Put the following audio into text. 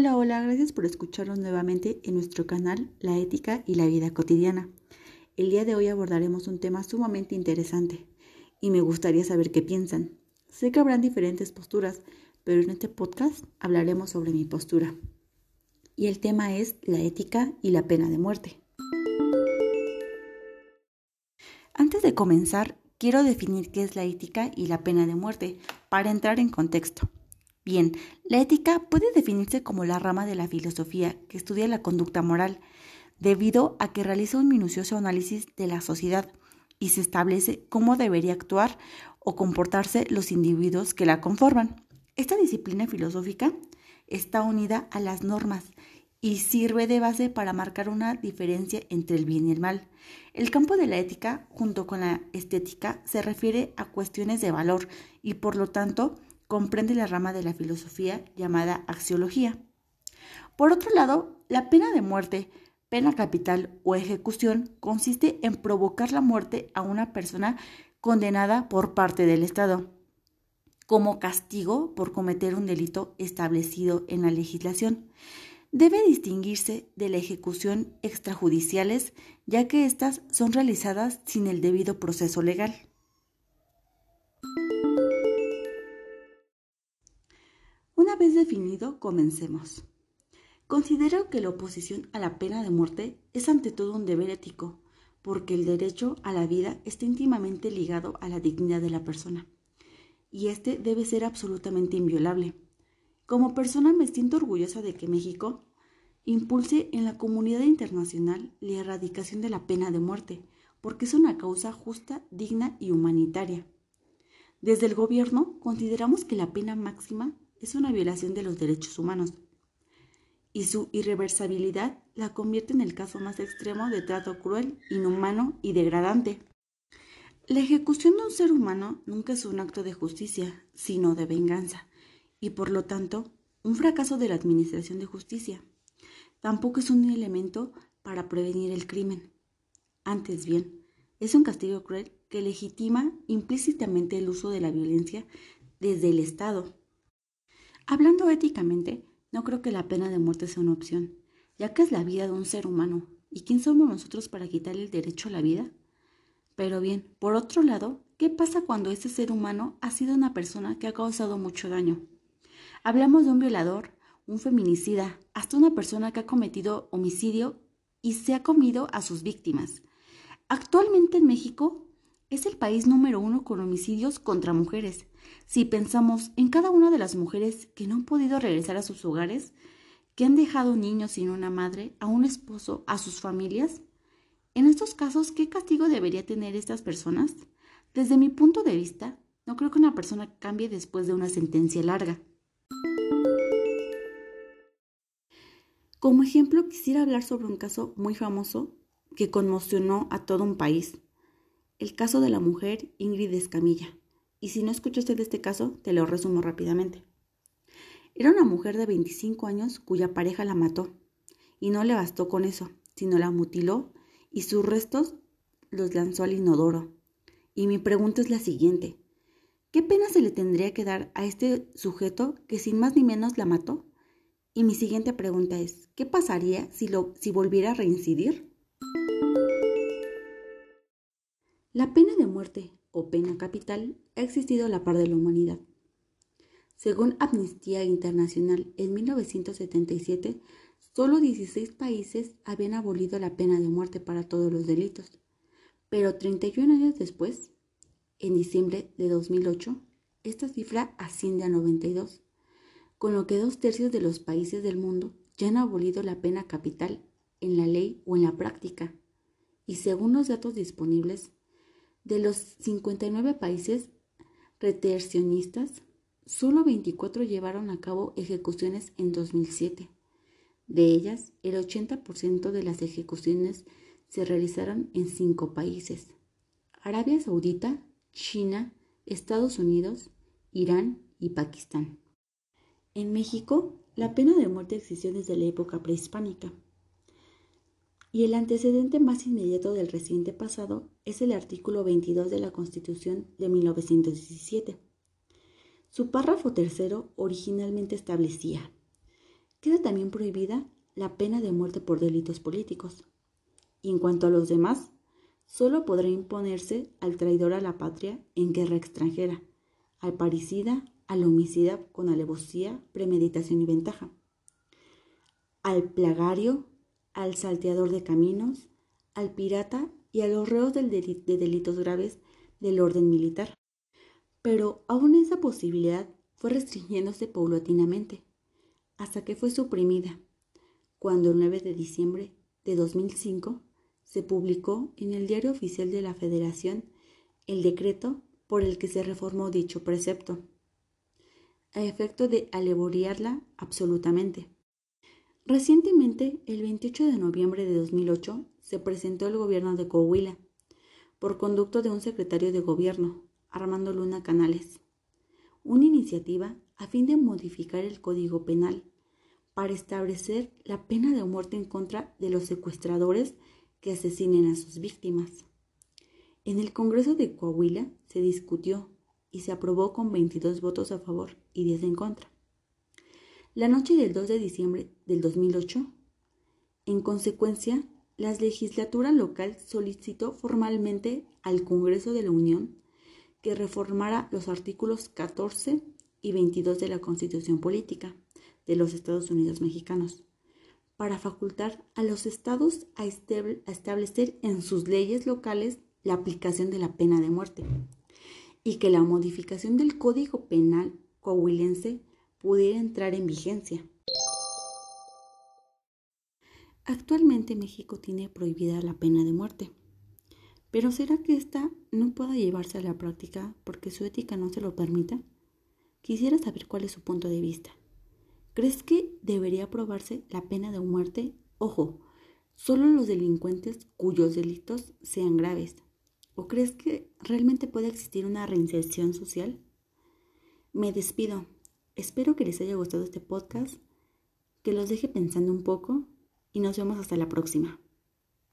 Hola, hola, gracias por escucharnos nuevamente en nuestro canal La Ética y la Vida Cotidiana. El día de hoy abordaremos un tema sumamente interesante y me gustaría saber qué piensan. Sé que habrán diferentes posturas, pero en este podcast hablaremos sobre mi postura. Y el tema es la ética y la pena de muerte. Antes de comenzar, quiero definir qué es la ética y la pena de muerte para entrar en contexto. Bien, la ética puede definirse como la rama de la filosofía que estudia la conducta moral, debido a que realiza un minucioso análisis de la sociedad y se establece cómo debería actuar o comportarse los individuos que la conforman. Esta disciplina filosófica está unida a las normas y sirve de base para marcar una diferencia entre el bien y el mal. El campo de la ética, junto con la estética, se refiere a cuestiones de valor y por lo tanto comprende la rama de la filosofía llamada axiología. Por otro lado, la pena de muerte, pena capital o ejecución consiste en provocar la muerte a una persona condenada por parte del Estado como castigo por cometer un delito establecido en la legislación debe distinguirse de la ejecución extrajudiciales, ya que éstas son realizadas sin el debido proceso legal. Vez definido, comencemos. Considero que la oposición a la pena de muerte es ante todo un deber ético, porque el derecho a la vida está íntimamente ligado a la dignidad de la persona, y este debe ser absolutamente inviolable. Como persona me siento orgullosa de que México impulse en la comunidad internacional la erradicación de la pena de muerte, porque es una causa justa, digna y humanitaria. Desde el gobierno consideramos que la pena máxima es una violación de los derechos humanos y su irreversibilidad la convierte en el caso más extremo de trato cruel, inhumano y degradante. La ejecución de un ser humano nunca es un acto de justicia, sino de venganza y por lo tanto un fracaso de la Administración de Justicia. Tampoco es un elemento para prevenir el crimen. Antes bien, es un castigo cruel que legitima implícitamente el uso de la violencia desde el Estado. Hablando éticamente, no creo que la pena de muerte sea una opción, ya que es la vida de un ser humano. ¿Y quién somos nosotros para quitarle el derecho a la vida? Pero bien, por otro lado, ¿qué pasa cuando ese ser humano ha sido una persona que ha causado mucho daño? Hablamos de un violador, un feminicida, hasta una persona que ha cometido homicidio y se ha comido a sus víctimas. Actualmente en México es el país número uno con homicidios contra mujeres. Si pensamos en cada una de las mujeres que no han podido regresar a sus hogares, que han dejado niños sin una madre, a un esposo, a sus familias, en estos casos, ¿qué castigo debería tener estas personas? Desde mi punto de vista, no creo que una persona cambie después de una sentencia larga. Como ejemplo, quisiera hablar sobre un caso muy famoso que conmocionó a todo un país, el caso de la mujer Ingrid Escamilla. Y si no escuchaste de este caso, te lo resumo rápidamente. Era una mujer de 25 años cuya pareja la mató, y no le bastó con eso, sino la mutiló y sus restos los lanzó al inodoro. Y mi pregunta es la siguiente. ¿Qué pena se le tendría que dar a este sujeto que sin más ni menos la mató? Y mi siguiente pregunta es, ¿qué pasaría si, lo, si volviera a reincidir? La pena de muerte o pena capital ha existido a la par de la humanidad. Según Amnistía Internacional, en 1977, solo 16 países habían abolido la pena de muerte para todos los delitos. Pero 31 años después, en diciembre de 2008, esta cifra asciende a 92 con lo que dos tercios de los países del mundo ya han abolido la pena capital en la ley o en la práctica. Y según los datos disponibles, de los 59 países retercionistas, solo 24 llevaron a cabo ejecuciones en 2007. De ellas, el 80% de las ejecuciones se realizaron en cinco países. Arabia Saudita, China, Estados Unidos, Irán y Pakistán. En México, la pena de muerte existió desde la época prehispánica. Y el antecedente más inmediato del reciente pasado es el artículo 22 de la Constitución de 1917. Su párrafo tercero originalmente establecía Queda también prohibida la pena de muerte por delitos políticos. Y en cuanto a los demás, solo podrá imponerse al traidor a la patria en guerra extranjera, al parricida, al homicida con alevosía, premeditación y ventaja, al plagario, al salteador de caminos, al pirata y a los reos de delitos graves del orden militar. Pero aún esa posibilidad fue restringiéndose paulatinamente, hasta que fue suprimida, cuando el 9 de diciembre de 2005 se publicó en el Diario Oficial de la Federación el decreto por el que se reformó dicho precepto, a efecto de alevoriarla absolutamente. Recientemente, el 28 de noviembre de 2008, se presentó el gobierno de Coahuila, por conducto de un secretario de gobierno, Armando Luna Canales, una iniciativa a fin de modificar el Código Penal para establecer la pena de muerte en contra de los secuestradores que asesinen a sus víctimas. En el Congreso de Coahuila se discutió y se aprobó con 22 votos a favor y 10 en contra. La noche del 2 de diciembre del 2008, en consecuencia, la legislatura local solicitó formalmente al Congreso de la Unión que reformara los artículos 14 y 22 de la Constitución Política de los Estados Unidos Mexicanos para facultar a los estados a, establecer en sus leyes locales la aplicación de la pena de muerte y que la modificación del Código Penal coahuilense pudiera entrar en vigencia. Actualmente México tiene prohibida la pena de muerte, pero ¿será que ésta no pueda llevarse a la práctica porque su ética no se lo permita? Quisiera saber cuál es su punto de vista. ¿Crees que debería aprobarse la pena de muerte? Ojo, solo los delincuentes cuyos delitos sean graves. ¿O crees que realmente puede existir una reinserción social? Me despido. Espero que les haya gustado este podcast, que los deje pensando un poco y nos vemos hasta la próxima.